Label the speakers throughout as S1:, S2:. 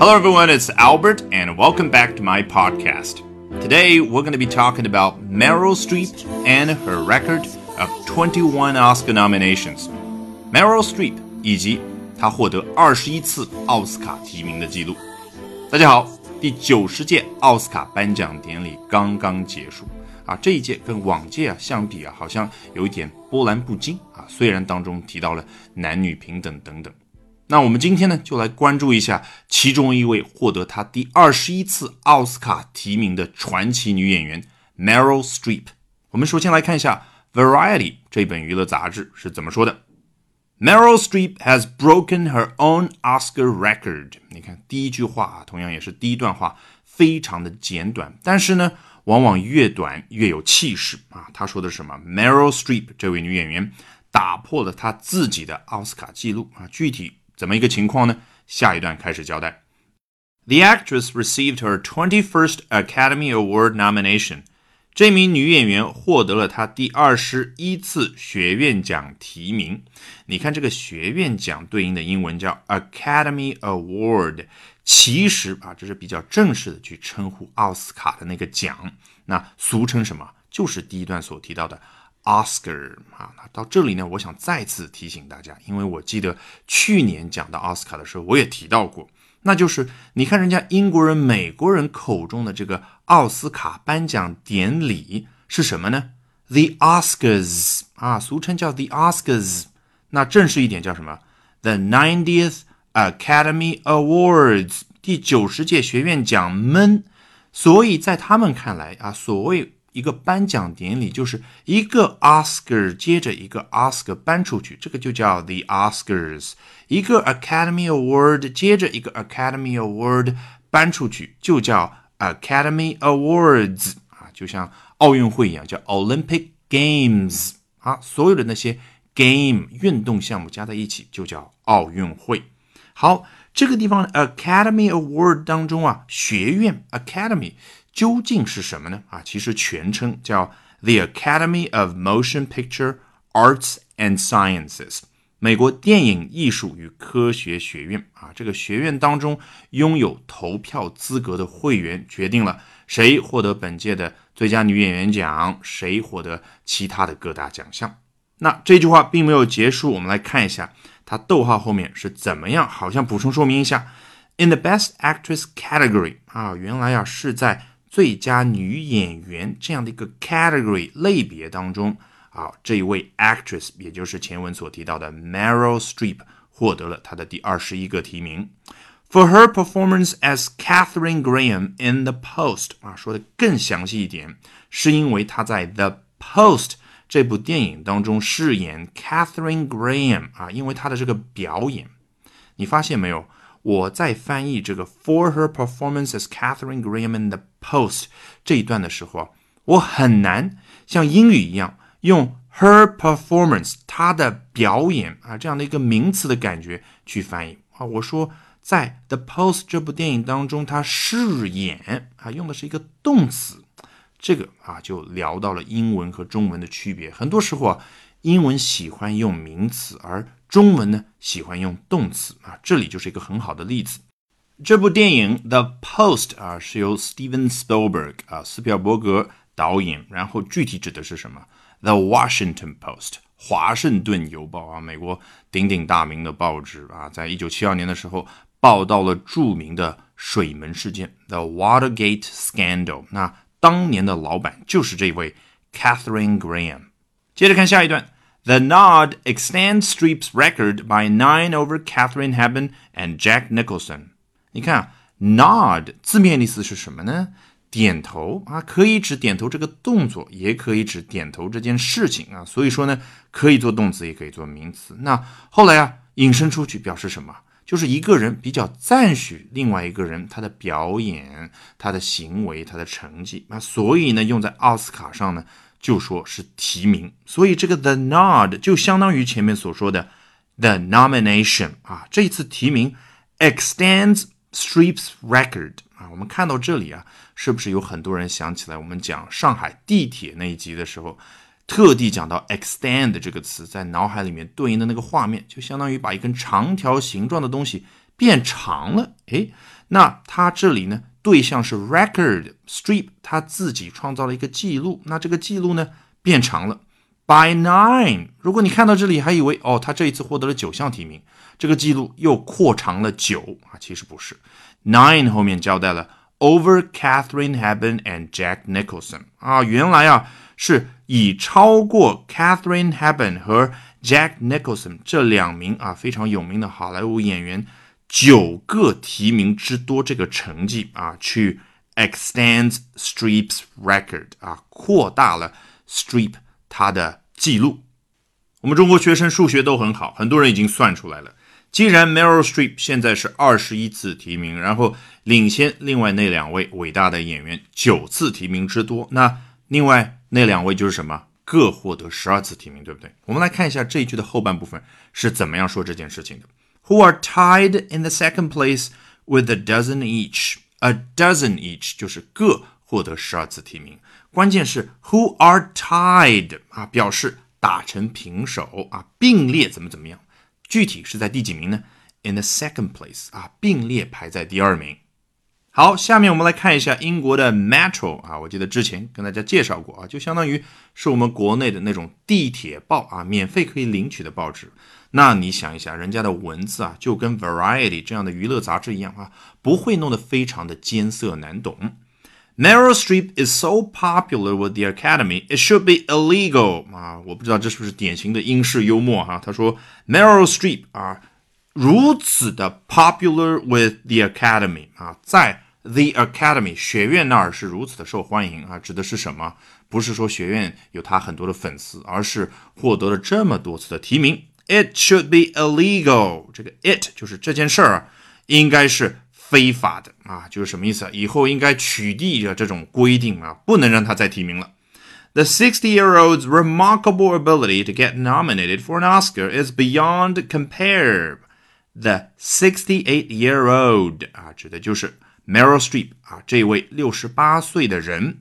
S1: Hello, everyone, it's Albert, and welcome back to my podcast. Today, we're going to be talking about Meryl Streep and her record of 21 Oscar nominations. Meryl Streep 以及她获得二十一次奥斯卡提名的记录。大家好，第九十届奥斯卡颁奖典礼刚刚结束啊，这一届跟往届啊相比啊，好像有一点波澜不惊啊。虽然当中提到了男女平等等等。 那我们今天呢，就来关注一下其中一位获得她第二十一次奥斯卡提名的传奇女演员 Meryl Streep。我们首先来看一下《Variety》这本娱乐杂志是怎么说的：Meryl Streep has broken her own Oscar record。你看第一句话啊，同样也是第一段话，非常的简短，但是呢，往往越短越有气势啊。他说的是什么？Meryl Streep 这位女演员打破了她自己的奥斯卡记录啊，具体。怎么一个情况呢？下一段开始交代。The actress received her 21st Academy Award nomination。这名女演员获得了她第二十一次学院奖提名。你看这个学院奖对应的英文叫 Academy Award，其实啊，这是比较正式的去称呼奥斯卡的那个奖。那俗称什么？就是第一段所提到的。Oscar 啊，那到这里呢，我想再次提醒大家，因为我记得去年讲到奥斯卡的时候，我也提到过，那就是你看人家英国人、美国人口中的这个奥斯卡颁奖典礼是什么呢？The Oscars 啊，俗称叫 The Oscars，那正式一点叫什么？The Ninetieth Academy Awards，第九十届学院奖们。所以在他们看来啊，所谓。一个颁奖典礼就是一个 Oscar 接着一个 Oscar 颁出去，这个就叫 The Oscars。一个 Academy Award 接着一个 Academy Award 颁出去，就叫 Academy Awards 啊，就像奥运会一样，叫 Olympic Games 啊。所有的那些 game 运动项目加在一起就叫奥运会。好，这个地方 Academy Award 当中啊，学院 Academy。究竟是什么呢？啊，其实全称叫 The Academy of Motion Picture Arts and Sciences，美国电影艺术与科学学院啊。这个学院当中拥有投票资格的会员，决定了谁获得本届的最佳女演员奖，谁获得其他的各大奖项。那这句话并没有结束，我们来看一下它逗号后面是怎么样，好像补充说明一下：In the Best Actress category 啊，原来啊是在。最佳女演员这样的一个 category 类别当中啊，这一位 actress，也就是前文所提到的 Meryl Streep，获得了她的第二十一个提名。For her performance as Catherine Graham in The Post，啊，说的更详细一点，是因为她在 The Post 这部电影当中饰演 Catherine Graham，啊，因为她的这个表演，你发现没有？我在翻译这个 For her performance as Catherine Graham in the Post 这一段的时候啊，我很难像英语一样用 her performance 她的表演啊这样的一个名词的感觉去翻译啊。我说在 The Post 这部电影当中，她饰演啊用的是一个动词，这个啊就聊到了英文和中文的区别。很多时候啊，英文喜欢用名词，而中文呢喜欢用动词啊，这里就是一个很好的例子。这部电影《The Post》啊是由 Steven Spielberg 啊斯皮尔伯格导演，然后具体指的是什么？《The Washington Post》华盛顿邮报啊，美国鼎鼎大名的报纸啊，在一九七二年的时候报道了著名的水门事件 The Watergate Scandal。那当年的老板就是这位 Catherine Graham。接着看下一段。The nod extends Streep's record by nine over Catherine Hepburn and Jack Nicholson。你看，nod 字面意思是什么呢？点头啊，可以指点头这个动作，也可以指点头这件事情啊。所以说呢，可以做动词，也可以做名词。那后来啊，引申出去表示什么？就是一个人比较赞许另外一个人他的表演、他的行为、他的成绩啊。所以呢，用在奥斯卡上呢。就说是提名，所以这个 the nod 就相当于前面所说的 the nomination 啊，这一次提名 extends Streep's record 啊，我们看到这里啊，是不是有很多人想起来我们讲上海地铁那一集的时候，特地讲到 extend 这个词，在脑海里面对应的那个画面，就相当于把一根长条形状的东西变长了。诶，那它这里呢，对象是 record strip，他自己创造了一个记录。那这个记录呢，变长了 by nine。如果你看到这里还以为哦，他这一次获得了九项提名，这个记录又扩长了九啊，其实不是。nine 后面交代了 over Catherine Heban and Jack Nicholson。啊，原来啊，是已超过 Catherine Heban 和 Jack Nicholson 这两名啊非常有名的好莱坞演员。九个提名之多这个成绩啊，去 extends Streep's record 啊，扩大了 Streep 他的记录。我们中国学生数学都很好，很多人已经算出来了。既然 Meryl Streep 现在是二十一次提名，然后领先另外那两位伟大的演员九次提名之多，那另外那两位就是什么？各获得十二次提名，对不对？我们来看一下这一句的后半部分是怎么样说这件事情的。Who are tied in the second place with a dozen each? A dozen each 就是各获得十二次提名。关键是 who are tied 啊，表示打成平手啊，并列怎么怎么样。具体是在第几名呢？In the second place 啊，并列排在第二名。好，下面我们来看一下英国的 Metro 啊，我记得之前跟大家介绍过啊，就相当于是我们国内的那种地铁报啊，免费可以领取的报纸。那你想一下，人家的文字啊，就跟 Variety 这样的娱乐杂志一样啊，不会弄得非常的艰涩难懂。Meryl Streep is so popular with the Academy, it should be illegal 啊！我不知道这是不是典型的英式幽默哈。他说 Meryl Streep 啊，如此的 popular with the Academy 啊，在 the Academy 学院那儿是如此的受欢迎啊，指的是什么？不是说学院有他很多的粉丝，而是获得了这么多次的提名。It should be illegal，这个 it 就是这件事儿应该是。非法的啊，就是什么意思啊？以后应该取缔着这种规定啊，不能让他再提名了。The 60-year-old's remarkable ability to get nominated for an Oscar is beyond compare. The 68-year-old 啊，指的就是 Meryl Streep 啊，这位六十八岁的人。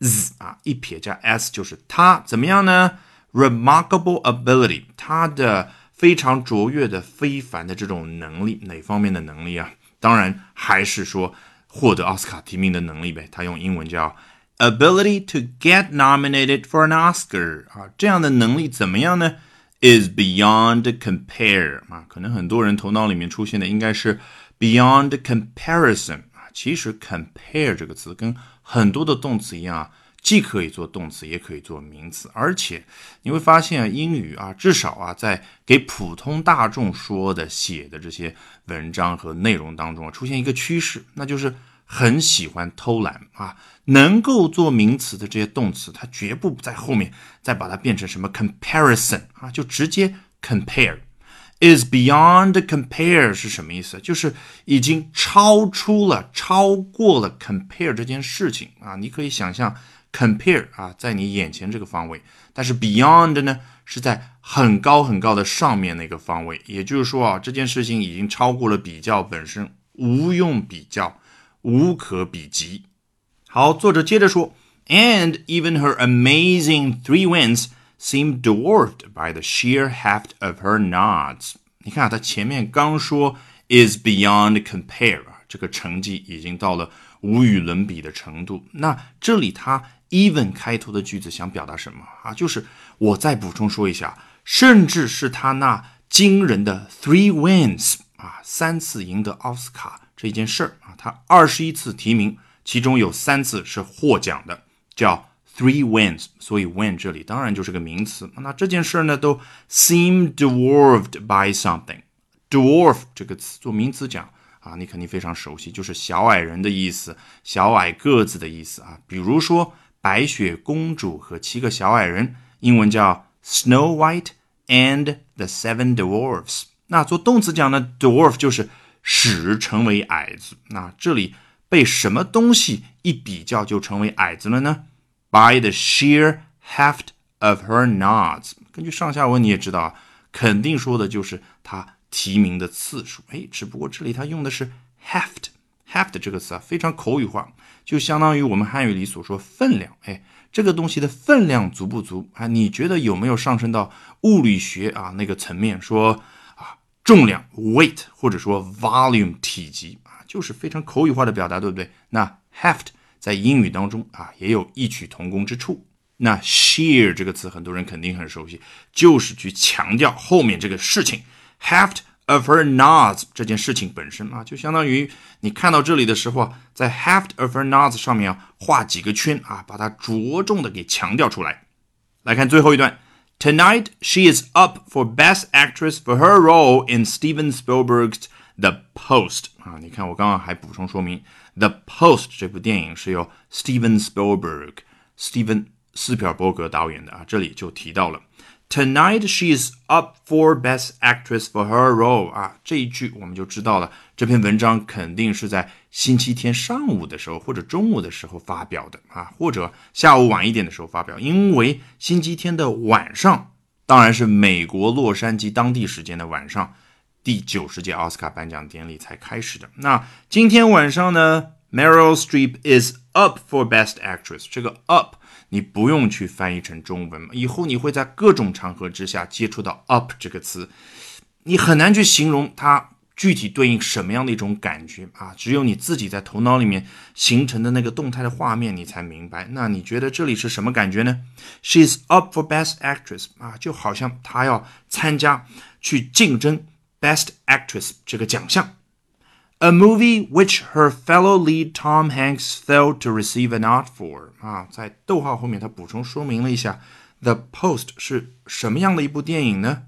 S1: z 啊，一撇加 s 就是他怎么样呢 ？Remarkable ability，他的非常卓越的、非凡的这种能力，哪方面的能力啊？当然还是说获得奥斯卡提名的能力呗。他用英文叫 ability to get nominated for an Oscar 啊，这样的能力怎么样呢？is beyond compare 啊，可能很多人头脑里面出现的应该是 beyond comparison 啊。其实 compare 这个词跟很多的动词一样啊。既可以做动词，也可以做名词，而且你会发现英语啊，至少啊，在给普通大众说的、写的这些文章和内容当中啊，出现一个趋势，那就是很喜欢偷懒啊。能够做名词的这些动词，它绝不在后面再把它变成什么 comparison 啊，就直接 compare is beyond compare 是什么意思？就是已经超出了、超过了 compare 这件事情啊。你可以想象。Compare 啊，在你眼前这个方位，但是 beyond 呢是在很高很高的上面那个方位，也就是说啊，这件事情已经超过了比较本身，无用比较，无可比及。好，作者接着说，and even her amazing three wins seem dwarfed by the sheer heft of her nods。你看啊，他前面刚说 is beyond compare，这个成绩已经到了无与伦比的程度。那这里他 even 开头的句子想表达什么啊？就是我再补充说一下，甚至是他那惊人的 three wins 啊，三次赢得奥斯卡这件事儿啊，他二十一次提名，其中有三次是获奖的，叫 three wins。所以 win 这里当然就是个名词。那这件事呢，都 seem dwarfed by something。dwarf 这个词做名词讲啊，你肯定非常熟悉，就是小矮人的意思，小矮个子的意思啊。比如说。白雪公主和七个小矮人，英文叫 Snow White and the Seven Dwarfs。那做动词讲呢，dwarf 就是使成为矮子。那这里被什么东西一比较就成为矮子了呢？By the sheer heft of her nods。根据上下文你也知道啊，肯定说的就是他提名的次数。哎，只不过这里他用的是 heft。heft 这个词啊，非常口语化，就相当于我们汉语里所说分量。哎，这个东西的分量足不足啊？你觉得有没有上升到物理学啊那个层面？说啊，重量 weight 或者说 volume 体积啊，就是非常口语化的表达，对不对？那 heft 在英语当中啊也有异曲同工之处。那 sheer 这个词很多人肯定很熟悉，就是去强调后面这个事情 heft of her nods 这件事情本身啊，就相当于你看到这里的时候啊，在 heft of her nods 上面啊画几个圈啊，把它着重的给强调出来。来看最后一段。Tonight, she is up for Best Actress for her role in Steven Spielberg's The Post 啊，你看我刚刚还补充说明，《The Post》这部电影是由 Steven Spielberg 斯蒂芬斯皮尔伯格导演的啊，这里就提到了。 Tonight she is up for Best Actress for her role 啊，这一句我们就知道了，这篇文章肯定是在星期天上午的时候或者中午的时候发表的啊，或者下午晚一点的时候发表，因为星期天的晚上，当然是美国洛杉矶当地时间的晚上，第九十届奥斯卡颁奖典礼才开始的。那今天晚上呢，Meryl Streep is up for Best Actress，这个 up。你不用去翻译成中文，以后你会在各种场合之下接触到 up 这个词，你很难去形容它具体对应什么样的一种感觉啊，只有你自己在头脑里面形成的那个动态的画面，你才明白。那你觉得这里是什么感觉呢？She's up for Best Actress 啊，就好像她要参加去竞争 Best Actress 这个奖项。A movie which her fellow lead Tom Hanks failed to receive a nod for 啊，在逗号后面他补充说明了一下，The Post 是什么样的一部电影呢？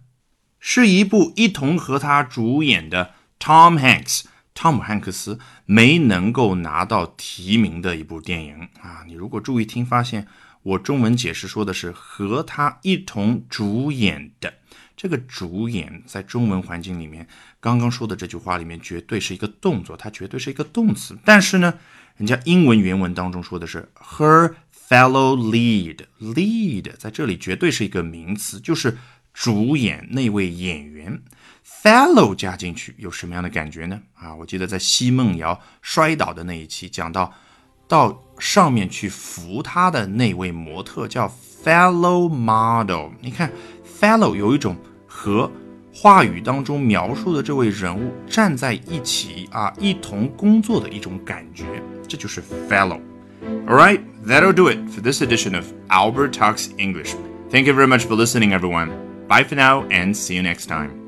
S1: 是一部一同和他主演的 Tom Hanks 汤姆汉克斯没能够拿到提名的一部电影啊。你如果注意听，发现我中文解释说的是和他一同主演的。这个主演在中文环境里面，刚刚说的这句话里面绝对是一个动作，它绝对是一个动词。但是呢，人家英文原文当中说的是 her fellow lead，lead 在这里绝对是一个名词，就是主演那位演员。fellow 加进去有什么样的感觉呢？啊，我记得在奚梦瑶摔倒的那一期讲到，到上面去扶她的那位模特叫 fellow model，你看。fellow 有一种和话语当中描述的这位人物站在一起啊，一同工作的一种感觉，这就是 fellow。Alright, that'll do it for this edition of Albert Talks English. Thank you very much for listening, everyone. Bye for now and see you next time.